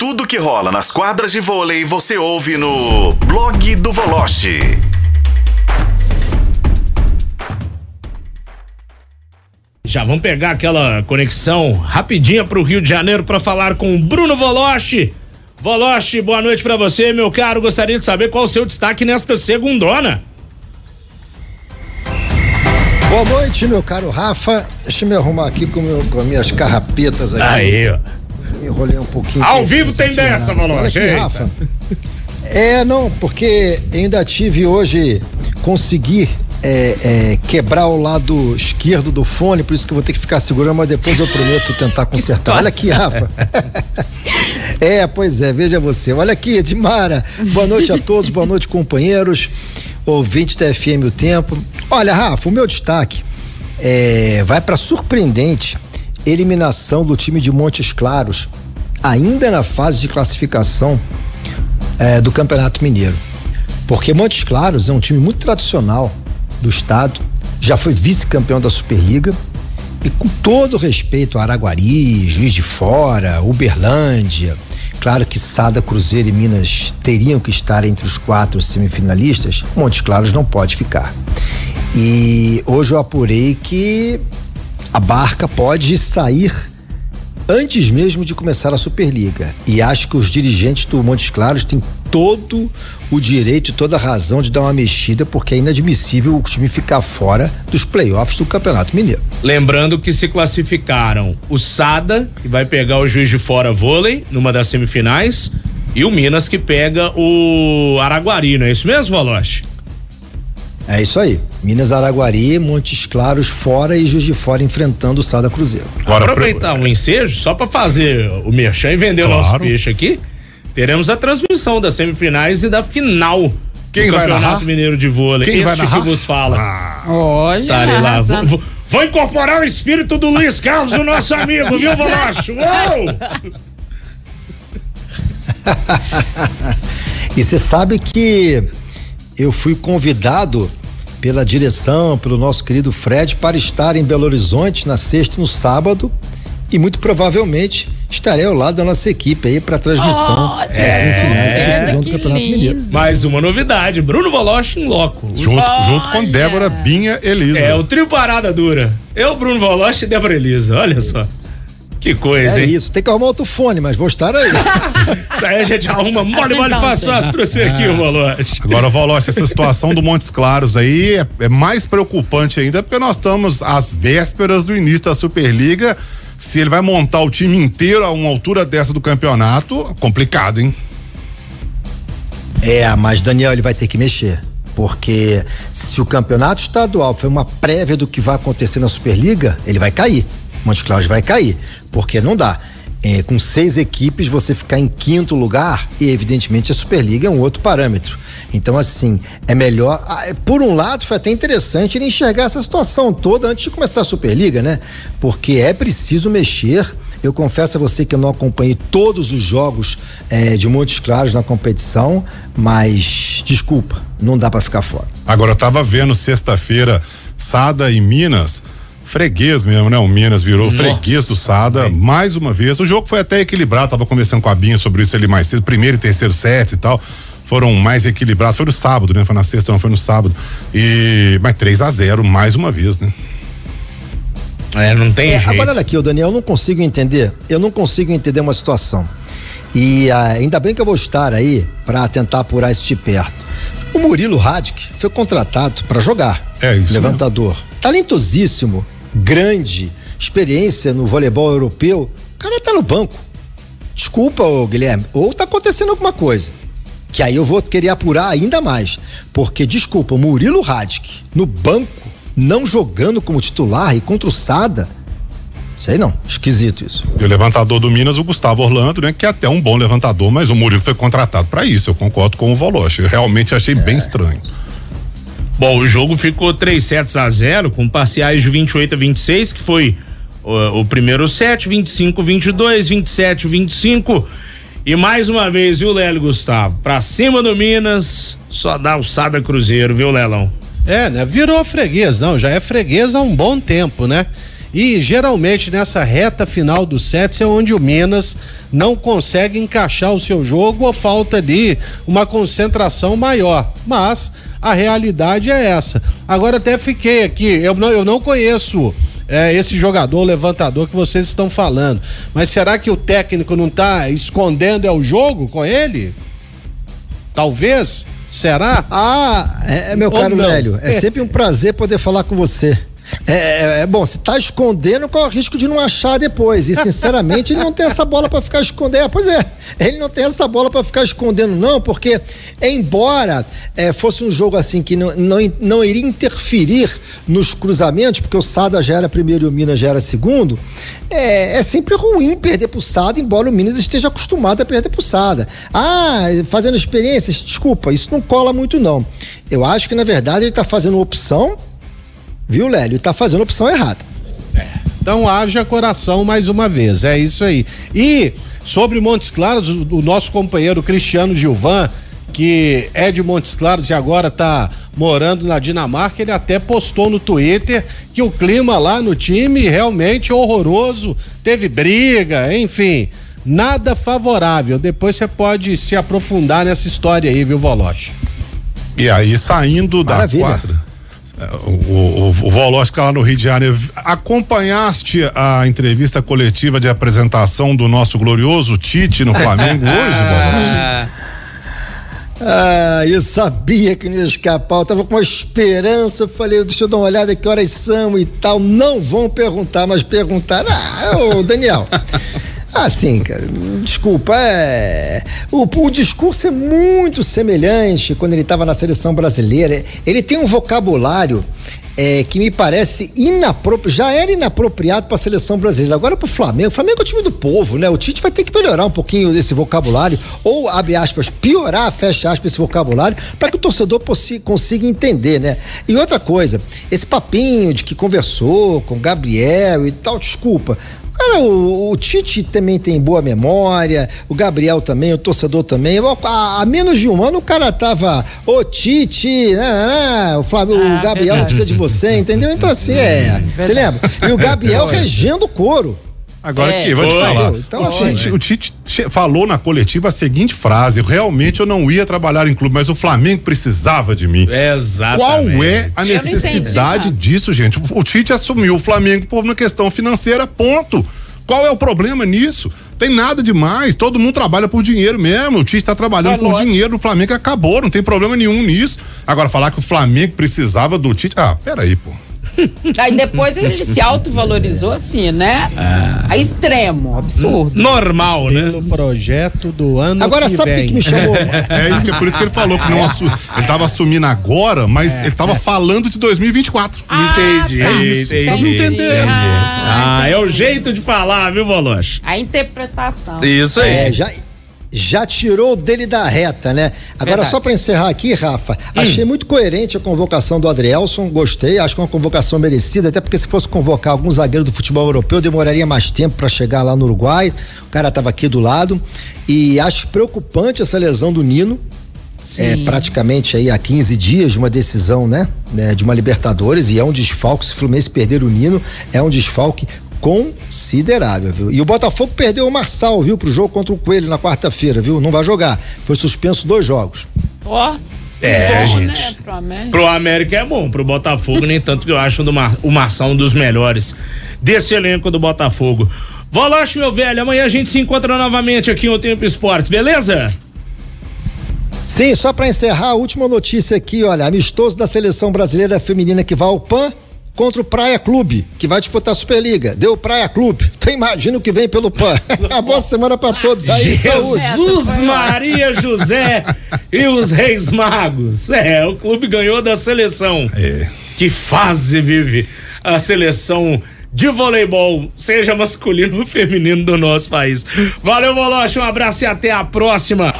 Tudo que rola nas quadras de vôlei você ouve no blog do Voloche. Já vamos pegar aquela conexão rapidinha para o Rio de Janeiro para falar com o Bruno Voloche. Voloche, boa noite para você, meu caro. Gostaria de saber qual o seu destaque nesta segundona. Boa noite, meu caro Rafa. Deixa eu me arrumar aqui com, meu, com minhas carrapetas aqui. Aí, ó. Enrolei um pouquinho. Ao vivo tem dessa, Voloche. Rafa. É, não, porque ainda tive hoje conseguir é, é, quebrar o lado esquerdo do fone, por isso que eu vou ter que ficar segurando, mas depois eu prometo tentar consertar. Olha aqui, Rafa. é, pois é, veja você. Olha aqui, Edmara. Boa noite a todos, boa noite, companheiros, ouvintes da FM O Tempo. Olha, Rafa, o meu destaque é, vai para surpreendente eliminação do time de Montes Claros, ainda na fase de classificação é, do Campeonato Mineiro. Porque Montes Claros é um time muito tradicional do estado, já foi vice-campeão da Superliga e com todo respeito a Araguari, Juiz de Fora, Uberlândia, claro que Sada, Cruzeiro e Minas teriam que estar entre os quatro semifinalistas, Montes Claros não pode ficar. E hoje eu apurei que a barca pode sair antes mesmo de começar a Superliga. E acho que os dirigentes do Montes Claros têm todo o direito e toda a razão de dar uma mexida, porque é inadmissível o time ficar fora dos playoffs do Campeonato Mineiro. Lembrando que se classificaram o Sada, que vai pegar o Juiz de Fora vôlei, numa das semifinais, e o Minas que pega o Araguari, não é isso mesmo, Valoche? É isso aí. Minas Araguari, Montes Claros fora e Juiz de Fora enfrentando o Sada Cruzeiro. Agora, Aproveitar o um ensejo só para fazer o merchan e vender claro. o nosso peixe aqui. Teremos a transmissão das semifinais e da final Quem do Campeonato narrar? Mineiro de Vôlei. Quem Esse vai narrar? que vos fala. Ah. Olha, Estarei lá. arrasando. Vou, vou incorporar o espírito do Luiz Carlos, o nosso amigo, viu, Voloche? Uou! E você sabe que eu fui convidado pela direção, pelo nosso querido Fred, para estar em Belo Horizonte na sexta e no sábado. E muito provavelmente estarei ao lado da nossa equipe aí para a transmissão Olha, das semifinais da é, decisão do Campeonato lindo. Mineiro. Mais uma novidade, Bruno Voloche em loco. Junto, junto com. Débora Binha Elisa. É, o trio parada dura. Eu, Bruno Voloche e Débora Elisa, olha só. Que coisa, É hein? isso, tem que arrumar outro fone, mas vou estar aí. Isso aí a gente arruma mole, mole, fácil, fácil pra você aqui, Voloche. Agora, Voloche, essa situação do Montes Claros aí é, é mais preocupante ainda porque nós estamos às vésperas do início da Superliga. Se ele vai montar o time inteiro a uma altura dessa do campeonato, complicado, hein? É, mas Daniel, ele vai ter que mexer. Porque se o campeonato estadual foi uma prévia do que vai acontecer na Superliga, ele vai cair. Montes Claros vai cair. Porque não dá. É, com seis equipes, você ficar em quinto lugar, e evidentemente a Superliga é um outro parâmetro. Então, assim, é melhor. ah, é, Por um lado, foi até interessante ele enxergar essa situação toda antes de começar a Superliga, né? Porque é preciso mexer. Eu confesso a você que eu não acompanhei todos os jogos eh, de Montes Claros na competição, mas desculpa, não dá para ficar fora. Agora, eu tava vendo sexta-feira Sada e Minas. Freguês mesmo, né? O Minas virou Nossa, freguês do Sada mais uma vez. O jogo foi até equilibrado, tava conversando com a Binha sobre isso ali mais cedo, primeiro e terceiro set e tal. Foram mais equilibrados. Foi no sábado, né? Foi na sexta, não foi no sábado. E mas 3 a 0 mais uma vez, né? É, não tem É, jeito. agora olha aqui, ô Daniel, eu não consigo entender. Eu não consigo entender uma situação. E ah, ainda bem que eu vou estar aí para tentar apurar isso de perto. O Murilo Radic foi contratado para jogar. É isso Levantador. Talentosíssimo, grande, experiência no voleibol europeu. O cara tá no banco. Desculpa, ô Guilherme. Ou tá acontecendo alguma coisa. Que aí eu vou querer apurar ainda mais. Porque, desculpa, o Murilo Radic no banco, não jogando como titular e contra o Sada. Sei não, esquisito isso. E o levantador do Minas, o Gustavo Orlando, né? Que é até um bom levantador, mas o Murilo foi contratado para isso. Eu concordo com o Voloche. Eu realmente achei bem estranho. Bom, o jogo ficou 3 sets a 0 com parciais de 28 a 26, que foi o, o primeiro set, 25 22, 27 25. E mais uma vez, viu, Lélio Gustavo? Pra cima do Minas, só dá alçada Cruzeiro, viu, Lelão? É, né? Virou freguês, não, já é freguês há um bom tempo, né? E geralmente nessa reta final do sets é onde o Minas não consegue encaixar o seu jogo ou falta ali uma concentração maior. Mas a realidade é essa. Agora até fiquei aqui, eu não, eu não conheço é, esse jogador levantador que vocês estão falando. Mas será que o técnico não está escondendo é o jogo com ele? Talvez. Será? Ah, é, é meu Ou caro não? velho, é, é sempre um prazer poder falar com você. É, é, é, bom, se tá escondendo, é o risco de não achar depois? E sinceramente, ele não tem essa bola para ficar escondendo. Pois é, ele não tem essa bola para ficar escondendo, não, porque embora é, fosse um jogo assim que não, não, não iria interferir nos cruzamentos, porque o Sada já era primeiro e o Minas já era segundo, é, é sempre ruim perder pro Sada, embora o Minas esteja acostumado a perder pro Sada. Ah, fazendo experiências, desculpa, isso não cola muito, não. Eu acho que, na verdade, ele tá fazendo opção Viu, Lélio? Tá fazendo a opção errada. É. Então haja coração mais uma vez, é isso aí. E sobre Montes Claros, o, nosso companheiro Cristiano Gilvan, que é de Montes Claros e agora está morando na Dinamarca, ele até postou no Twitter que o clima lá no time realmente horroroso, teve briga, enfim, nada favorável. Depois você pode se aprofundar nessa história aí, viu, Voloche? E aí, saindo Maravilha. da quadra o, o, o Volosca lá no Rio de Janeiro, acompanhaste a entrevista coletiva de apresentação do nosso glorioso Tite no Flamengo hoje, Volosca? Ah, eu sabia que não ia escapar, eu tava com uma esperança, eu falei, deixa eu dar uma olhada que horas são e tal, não vão perguntar, mas perguntar, ah, ô Daniel, Assim, cara, desculpa, é. O, o discurso é muito semelhante quando ele estava na seleção brasileira. Ele tem um vocabulário é, que me parece inapropriado, já era inapropriado para a seleção brasileira. Agora para o Flamengo, o Flamengo é o time do povo, né? O Tite vai ter que melhorar um pouquinho desse vocabulário, ou abre aspas, piorar, fecha aspas, esse vocabulário, para que o torcedor consiga entender, né? E outra coisa, esse papinho de que conversou com Gabriel e tal, desculpa. Cara, o, o, Tite também tem boa memória, o Gabriel também, o torcedor também. Há, menos de um ano o cara tava, ô Tite, né, né, né o, Flávio, ah, o Gabriel verdade. precisa de você, entendeu? Então assim, é. Você lembra? E o Gabriel regendo o couro. Agora é, que vou te falar. Então, o, assim, Tite, o Tite falou na coletiva a seguinte frase: realmente eu não ia trabalhar em clube, mas o Flamengo precisava de mim. Exatamente. Qual é a necessidade disso, gente? O Tite assumiu o Flamengo por uma questão financeira, ponto. Qual é o problema nisso? Tem nada demais, todo mundo trabalha por dinheiro mesmo. O Tite está trabalhando é por lógico. dinheiro, o Flamengo acabou, não tem problema nenhum nisso. Agora, falar que o Flamengo precisava do Tite. Ah, peraí, pô. Aí depois ele se autovalorizou assim, né? Ah. A extremo, absurdo. Normal, né? Pelo projeto do ano Agora que sabe o que, que, me chamou? É, isso que é por isso que ele falou que não assu... ele estava assumindo agora, mas é. ele estava falando de 2024. Ah, entendi. É isso. Vocês não entenderam. Ah, ah, é o jeito de falar, viu, Boloche? A interpretação. Isso aí. É, já já tirou dele da reta, né? Agora, Verdade. só para encerrar aqui, Rafa, hum. achei muito coerente a convocação do Adrielson, gostei, acho que é uma convocação merecida, até porque se fosse convocar algum zagueiro do futebol europeu, demoraria mais tempo para chegar lá no Uruguai. O cara estava aqui do lado. E acho preocupante essa lesão do Nino. Sim. É, praticamente aí há 15 dias de uma decisão, né? né? De uma Libertadores e é um desfalque. Se o Fluminense perder o Nino, é um desfalque considerável, viu? E o Botafogo perdeu o Marçal, viu, pro jogo contra o Coelho na quarta-feira, viu? Não vai jogar. Foi suspenso dois jogos. Ó. Oh. É, bom, gente. Né? Pro, América. pro América é bom, pro Botafogo nem tanto que eu acho do Mar, o Marçal um dos melhores desse elenco do Botafogo. Voloche, meu velho, amanhã a gente se encontra novamente aqui no Tempo Esportes, beleza? Sim, só para encerrar, a última notícia aqui, olha, amistoso da seleção brasileira feminina que vai ao PAN contra o Praia Clube, que vai disputar a Superliga. Deu Praia Clube. Então imagina o que vem pelo PAN. Uma boa semana para todos aí. Jesus Maria José e os Reis Magos. É, o clube ganhou da seleção. É. Que fase vive a seleção de voleibol, seja masculino ou feminino do nosso país. Valeu, Moloche, um abraço e até a próxima.